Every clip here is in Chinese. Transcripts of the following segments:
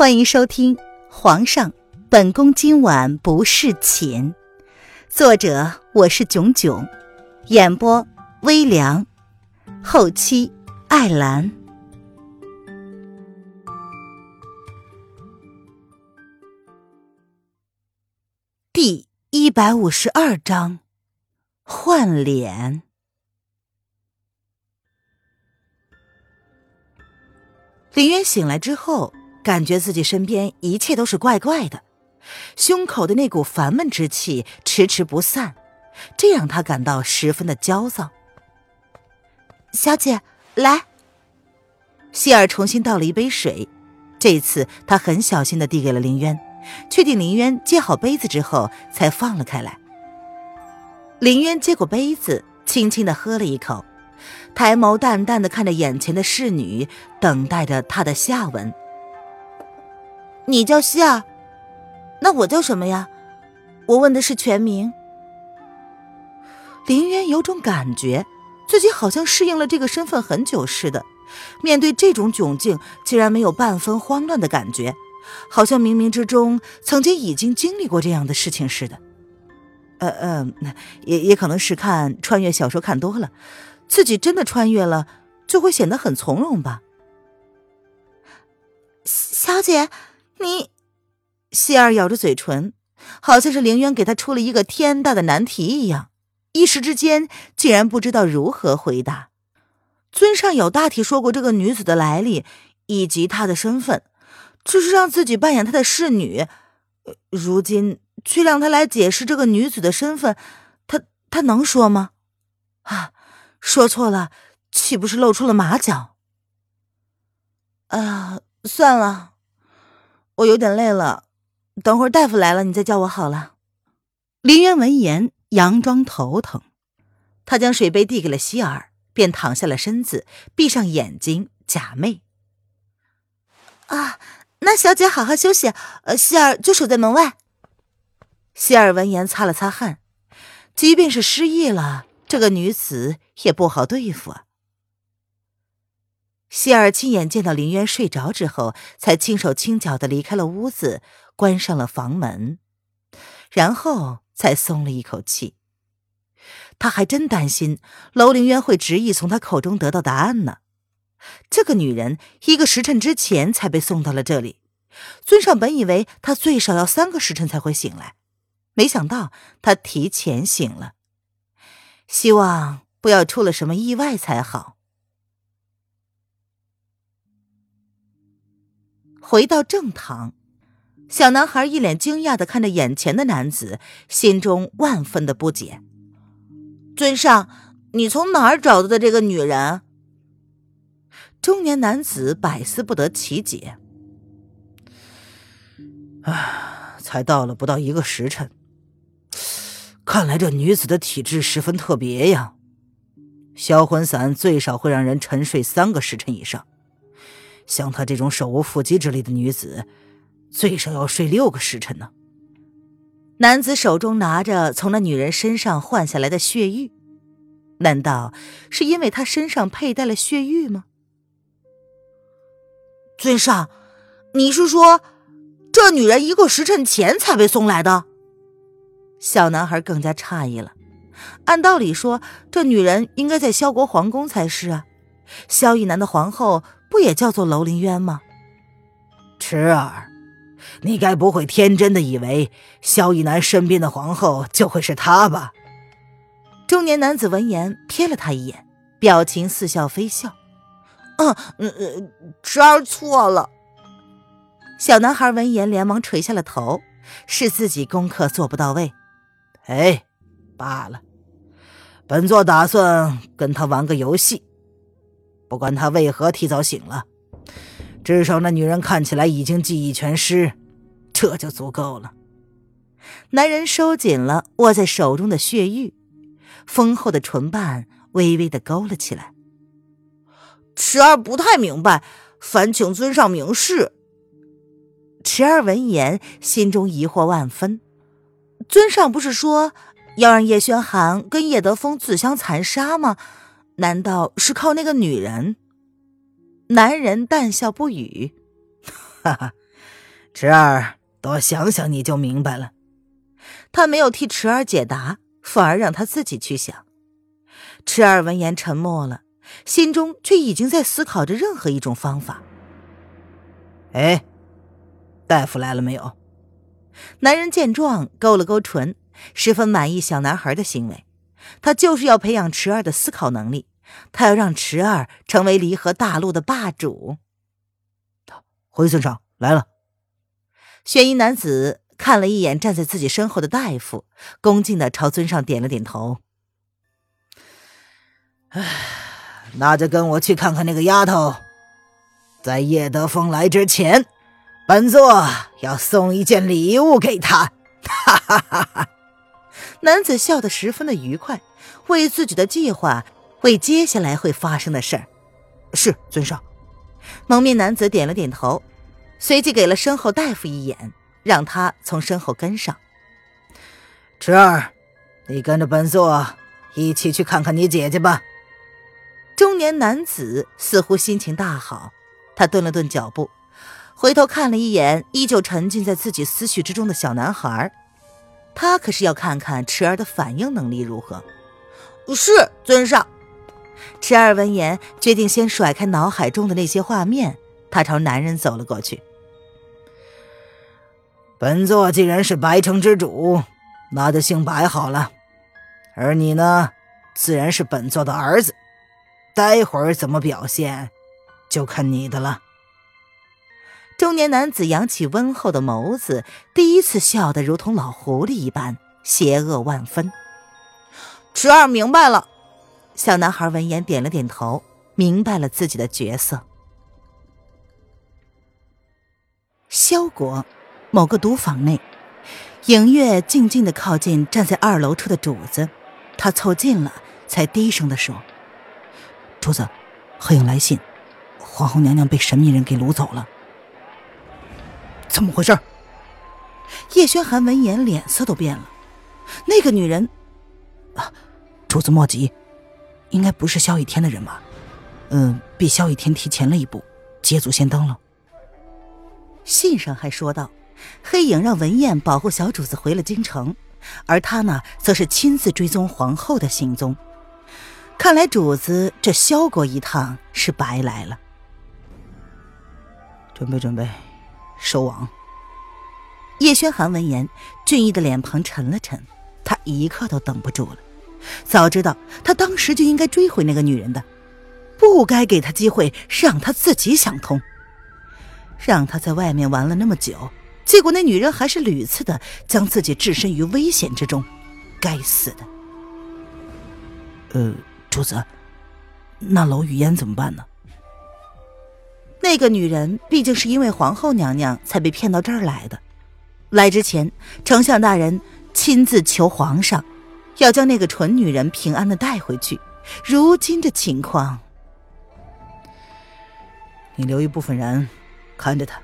欢迎收听《皇上，本宫今晚不侍寝》，作者我是囧囧，演播微凉，后期艾兰。第一百五十二章，换脸。林渊醒来之后。感觉自己身边一切都是怪怪的，胸口的那股烦闷之气迟迟不散，这让他感到十分的焦躁。小姐，来。希尔重新倒了一杯水，这次他很小心的递给了林渊，确定林渊接好杯子之后，才放了开来。林渊接过杯子，轻轻的喝了一口，抬眸淡淡的看着眼前的侍女，等待着他的下文。你叫希儿，那我叫什么呀？我问的是全名。林渊有种感觉，自己好像适应了这个身份很久似的，面对这种窘境，竟然没有半分慌乱的感觉，好像冥冥之中曾经已经经历过这样的事情似的。呃呃，也也可能是看穿越小说看多了，自己真的穿越了，就会显得很从容吧。小姐。你，希儿咬着嘴唇，好像是凌渊给他出了一个天大的难题一样，一时之间竟然不知道如何回答。尊上有大体说过这个女子的来历以及她的身份，只是让自己扮演她的侍女，如今却让他来解释这个女子的身份，他他能说吗？啊，说错了，岂不是露出了马脚？啊，算了。我有点累了，等会儿大夫来了，你再叫我好了。林渊闻言，佯装头疼，他将水杯递给了希尔，便躺下了身子，闭上眼睛假寐。啊，那小姐好好休息，呃，希尔就守在门外。希尔闻言擦了擦汗，即便是失忆了，这个女子也不好对付啊。希尔亲眼见到林渊睡着之后，才轻手轻脚的离开了屋子，关上了房门，然后才松了一口气。他还真担心楼凌渊会执意从他口中得到答案呢。这个女人一个时辰之前才被送到了这里，尊上本以为她最少要三个时辰才会醒来，没想到她提前醒了。希望不要出了什么意外才好。回到正堂，小男孩一脸惊讶的看着眼前的男子，心中万分的不解。尊上，你从哪儿找到的这个女人？中年男子百思不得其解。唉，才到了不到一个时辰，看来这女子的体质十分特别呀。销魂散最少会让人沉睡三个时辰以上。像她这种手无缚鸡之力的女子，最少要睡六个时辰呢。男子手中拿着从那女人身上换下来的血玉，难道是因为她身上佩戴了血玉吗？尊上，你是说，这女人一个时辰前才被送来的？小男孩更加诧异了。按道理说，这女人应该在萧国皇宫才是啊。萧逸南的皇后。不也叫做楼林渊吗？池儿，你该不会天真的以为萧逸南身边的皇后就会是他吧？中年男子闻言瞥了他一眼，表情似笑非笑。嗯嗯嗯，池儿错了。小男孩闻言连忙垂下了头，是自己功课做不到位。哎，罢了，本座打算跟他玩个游戏。不管他为何提早醒了，至少那女人看起来已经记忆全失，这就足够了。男人收紧了握在手中的血玉，丰厚的唇瓣微微的勾了起来。池儿不太明白，烦请尊上明示。池儿闻言，心中疑惑万分。尊上不是说要让叶轩寒跟叶德风自相残杀吗？难道是靠那个女人？男人淡笑不语，哈哈，池儿，多想想你就明白了。他没有替池儿解答，反而让他自己去想。池儿闻言沉默了，心中却已经在思考着任何一种方法。哎，大夫来了没有？男人见状勾了勾唇，十分满意小男孩的行为。他就是要培养池儿的思考能力，他要让池儿成为离合大陆的霸主。回尊上来了。玄衣男子看了一眼站在自己身后的大夫，恭敬的朝尊上点了点头。唉，那就跟我去看看那个丫头。在叶德风来之前，本座要送一件礼物给他。哈哈哈哈！男子笑得十分的愉快，为自己的计划，为接下来会发生的事儿。是尊上。蒙面男子点了点头，随即给了身后大夫一眼，让他从身后跟上。池儿，你跟着本座一起去看看你姐姐吧。中年男子似乎心情大好，他顿了顿脚步，回头看了一眼依旧沉浸在自己思绪之中的小男孩，他可是要看看池儿的反应能力如何。是尊上。池儿闻言，决定先甩开脑海中的那些画面，他朝男人走了过去。本座既然是白城之主，那就姓白好了。而你呢，自然是本座的儿子。待会儿怎么表现，就看你的了。中年男子扬起温厚的眸子，第一次笑得如同老狐狸一般，邪恶万分。池儿明白了。小男孩闻言点了点头，明白了自己的角色。萧国某个赌坊内，影月静静的靠近站在二楼处的主子，他凑近了，才低声的说：“主子，黑影来信，皇后娘娘被神秘人给掳走了。怎么回事？”叶轩寒闻言脸色都变了。那个女人，啊，主子莫急。应该不是萧雨天的人吧？嗯，比萧雨天提前了一步，捷足先登了。信上还说道，黑影让文燕保护小主子回了京城，而他呢，则是亲自追踪皇后的行踪。看来主子这萧国一趟是白来了。准备准备，收网。叶轩寒闻言，俊逸的脸庞沉了沉，他一刻都等不住了。早知道他当时就应该追回那个女人的，不该给他机会让他自己想通。让他在外面玩了那么久，结果那女人还是屡次的将自己置身于危险之中。该死的！呃，主子，那楼雨烟怎么办呢？那个女人毕竟是因为皇后娘娘才被骗到这儿来的，来之前，丞相大人亲自求皇上。要将那个蠢女人平安的带回去。如今的情况，你留一部分人看着他，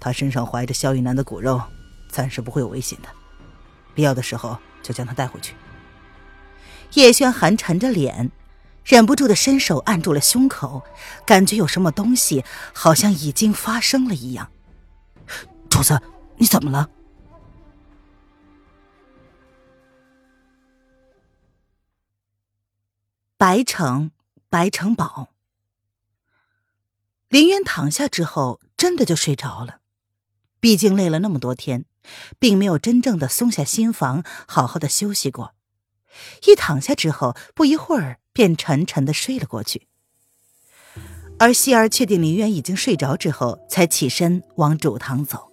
他身上怀着萧玉楠的骨肉，暂时不会有危险的。必要的时候就将他带回去。叶轩寒沉着脸，忍不住的伸手按住了胸口，感觉有什么东西好像已经发生了一样。主子，你怎么了？白城，白城堡。林渊躺下之后，真的就睡着了。毕竟累了那么多天，并没有真正的松下心房，好好的休息过。一躺下之后，不一会儿便沉沉的睡了过去。而希儿确定林渊已经睡着之后，才起身往主堂走。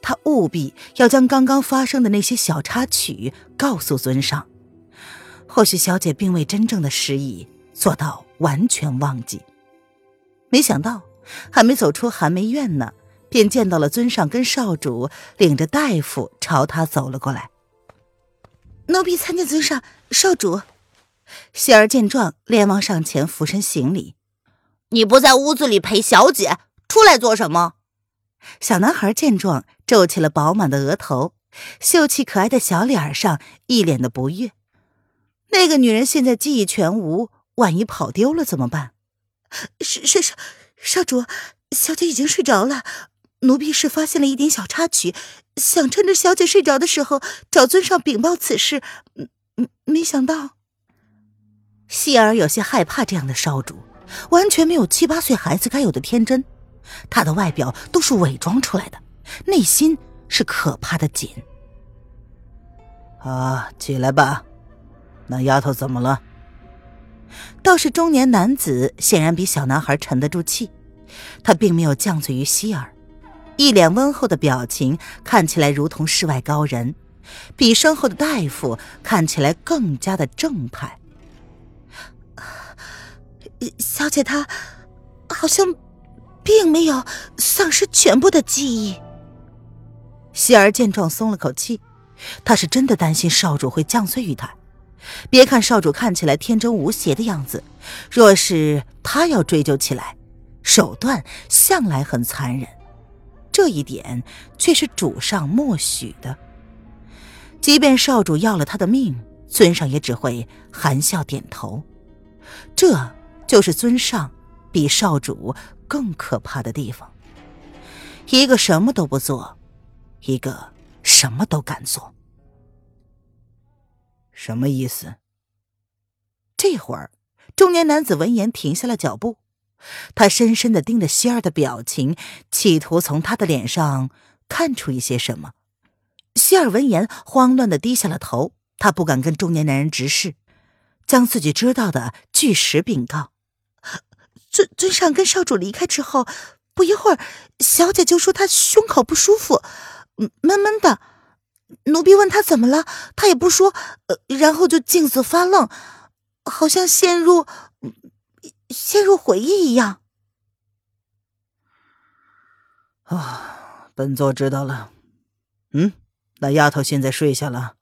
他务必要将刚刚发生的那些小插曲告诉尊上。或许小姐并未真正的失忆，做到完全忘记。没想到，还没走出寒梅院呢，便见到了尊上跟少主领着大夫朝他走了过来。奴婢参见尊上、少主。希儿见状，连忙上前俯身行礼。你不在屋子里陪小姐，出来做什么？小男孩见状，皱起了饱满的额头，秀气可爱的小脸上一脸的不悦。那个女人现在记忆全无，万一跑丢了怎么办？是是是，少主，小姐已经睡着了，奴婢是发现了一点小插曲，想趁着小姐睡着的时候找尊上禀报此事，嗯，没想到。希儿有些害怕这样的少主，完全没有七八岁孩子该有的天真。他的外表都是伪装出来的，内心是可怕的紧。啊，起来吧，那丫头怎么了？倒是中年男子显然比小男孩沉得住气，他并没有犟嘴于希儿，一脸温厚的表情看起来如同世外高人，比身后的大夫看起来更加的正派。小姐她好像并没有丧失全部的记忆。希儿见状松了口气，她是真的担心少主会降罪于她。别看少主看起来天真无邪的样子，若是他要追究起来，手段向来很残忍，这一点却是主上默许的。即便少主要了他的命，尊上也只会含笑点头。这。就是尊上比少主更可怕的地方。一个什么都不做，一个什么都敢做。什么意思？这会儿，中年男子闻言停下了脚步，他深深的盯着希儿的表情，企图从他的脸上看出一些什么。希儿闻言，慌乱的低下了头，他不敢跟中年男人直视，将自己知道的据实禀告。尊尊上跟少主离开之后，不一会儿，小姐就说她胸口不舒服，闷闷的。奴婢问他怎么了，他也不说，呃，然后就镜子发愣，好像陷入陷入回忆一样。啊，本座知道了。嗯，那丫头现在睡下了。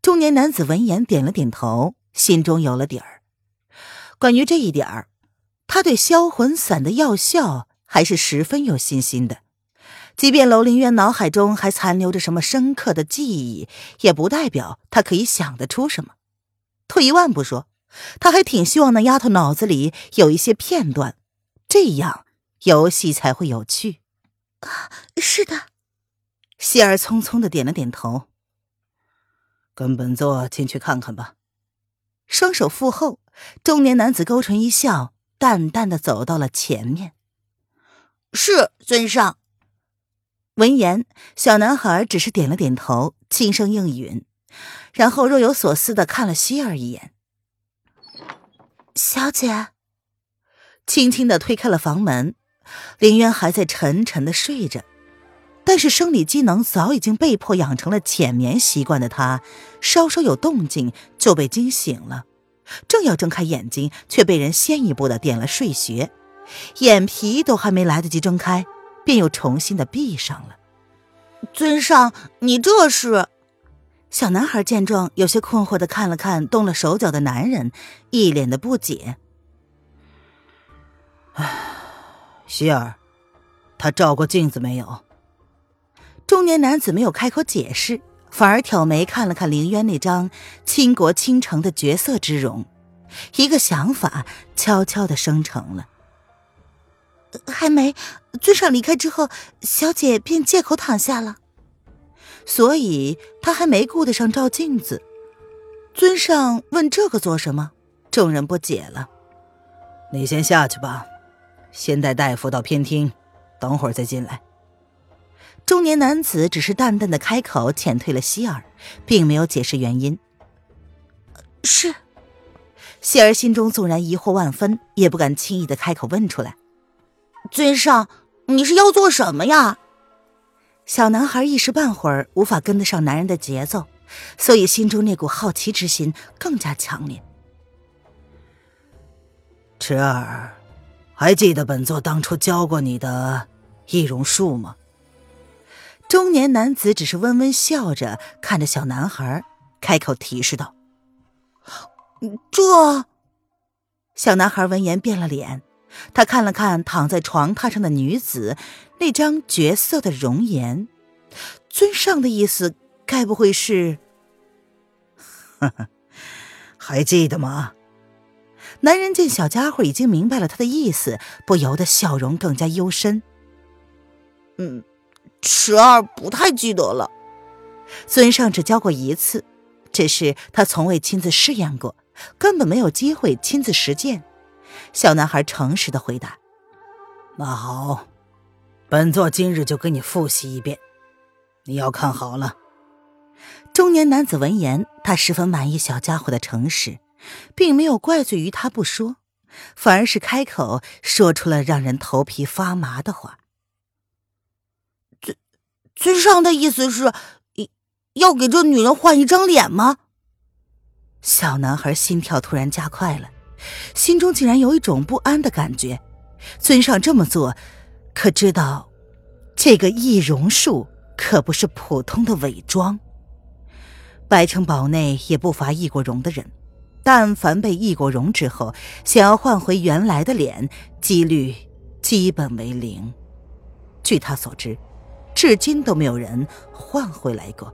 中年男子闻言点了点头，心中有了底儿。关于这一点儿。他对销魂散的药效还是十分有信心的，即便楼林渊脑海中还残留着什么深刻的记忆，也不代表他可以想得出什么。退一万步说，他还挺希望那丫头脑子里有一些片段，这样游戏才会有趣。啊，是的。希儿匆匆的点了点头，跟本座进去看看吧。双手负后，中年男子勾唇一笑。淡淡的走到了前面。是尊上。闻言，小男孩只是点了点头，轻声应允，然后若有所思的看了希儿一眼。小姐，轻轻的推开了房门。林渊还在沉沉的睡着，但是生理机能早已经被迫养成了浅眠习惯的他，稍稍有动静就被惊醒了。正要睁开眼睛，却被人先一步的点了睡穴，眼皮都还没来得及睁开，便又重新的闭上了。尊上，你这是？小男孩见状，有些困惑的看了看动了手脚的男人，一脸的不解。唉，希儿，他照过镜子没有？中年男子没有开口解释。反而挑眉看了看凌渊那张倾国倾城的绝色之容，一个想法悄悄的生成了。还没，尊上离开之后，小姐便借口躺下了，所以她还没顾得上照镜子。尊上问这个做什么？众人不解了。你先下去吧，先带大夫到偏厅，等会儿再进来。中年男子只是淡淡的开口，遣退了希儿，并没有解释原因。是，希儿心中纵然疑惑万分，也不敢轻易的开口问出来。尊上，你是要做什么呀？小男孩一时半会儿无法跟得上男人的节奏，所以心中那股好奇之心更加强烈。池儿，还记得本座当初教过你的易容术吗？中年男子只是微微笑着看着小男孩，开口提示道：“这……”小男孩闻言变了脸，他看了看躺在床榻上的女子，那张绝色的容颜，尊上的意思该不会是……呵呵，还记得吗？男人见小家伙已经明白了他的意思，不由得笑容更加幽深。嗯，池儿不太记得了。尊上只教过一次，只是他从未亲自试验过，根本没有机会亲自实践。小男孩诚实的回答：“那好，本座今日就给你复习一遍，你要看好了。”中年男子闻言，他十分满意小家伙的诚实，并没有怪罪于他不说，反而是开口说出了让人头皮发麻的话：“尊尊上的意思是，要给这女人换一张脸吗？”小男孩心跳突然加快了，心中竟然有一种不安的感觉。尊上这么做，可知道，这个易容术可不是普通的伪装。白城堡内也不乏易过容的人，但凡被易过容之后，想要换回原来的脸，几率基本为零。据他所知，至今都没有人换回来过。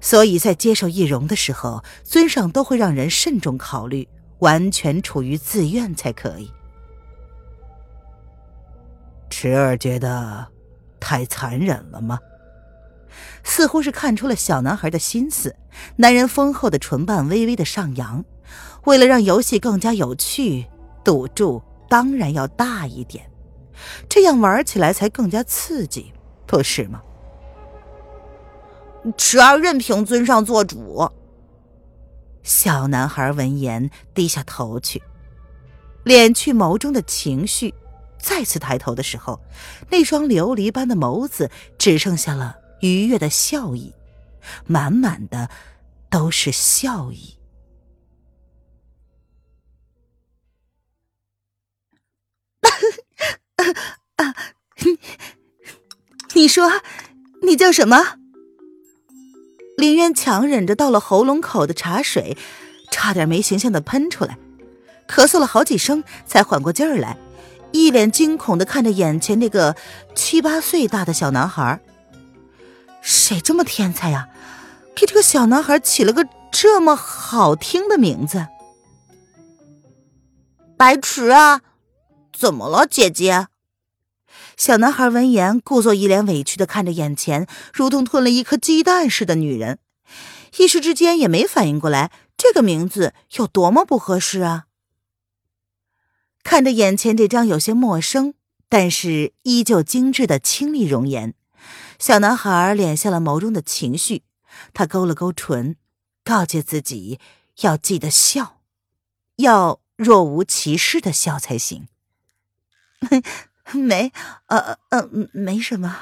所以在接受易容的时候，尊上都会让人慎重考虑，完全处于自愿才可以。池儿觉得太残忍了吗？似乎是看出了小男孩的心思，男人丰厚的唇瓣微微的上扬。为了让游戏更加有趣，赌注当然要大一点，这样玩起来才更加刺激，不是吗？池儿任凭尊上做主。小男孩闻言低下头去，敛去眸中的情绪，再次抬头的时候，那双琉璃般的眸子只剩下了。愉悦的笑意，满满的都是笑意。你说，你叫什么？林渊强忍着到了喉咙口的茶水，差点没形象的喷出来，咳嗽了好几声才缓过劲儿来，一脸惊恐的看着眼前那个七八岁大的小男孩。谁这么天才呀？给这个小男孩起了个这么好听的名字，白池啊！怎么了，姐姐？小男孩闻言，故作一脸委屈的看着眼前如同吞了一颗鸡蛋似的女人，一时之间也没反应过来这个名字有多么不合适啊！看着眼前这张有些陌生，但是依旧精致的清丽容颜。小男孩敛下了眸中的情绪，他勾了勾唇，告诫自己要记得笑，要若无其事的笑才行。没，呃呃，没什么。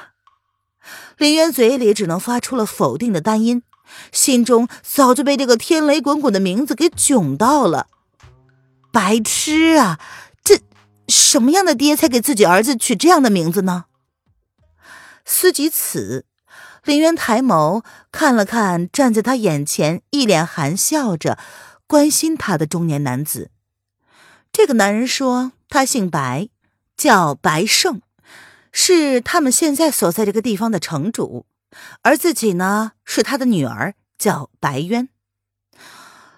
林渊嘴里只能发出了否定的单音，心中早就被这个天雷滚滚的名字给囧到了。白痴啊！这什么样的爹才给自己儿子取这样的名字呢？思及此，林渊抬眸看了看站在他眼前、一脸含笑着关心他的中年男子。这个男人说他姓白，叫白胜，是他们现在所在这个地方的城主，而自己呢是他的女儿，叫白渊。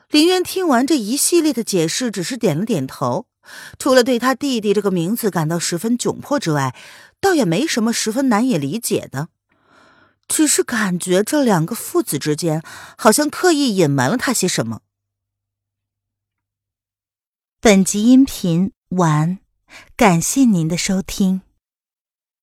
林渊听完这一系列的解释，只是点了点头，除了对他弟弟这个名字感到十分窘迫之外。倒也没什么十分难以理解的，只是感觉这两个父子之间好像刻意隐瞒了他些什么。本集音频完，感谢您的收听。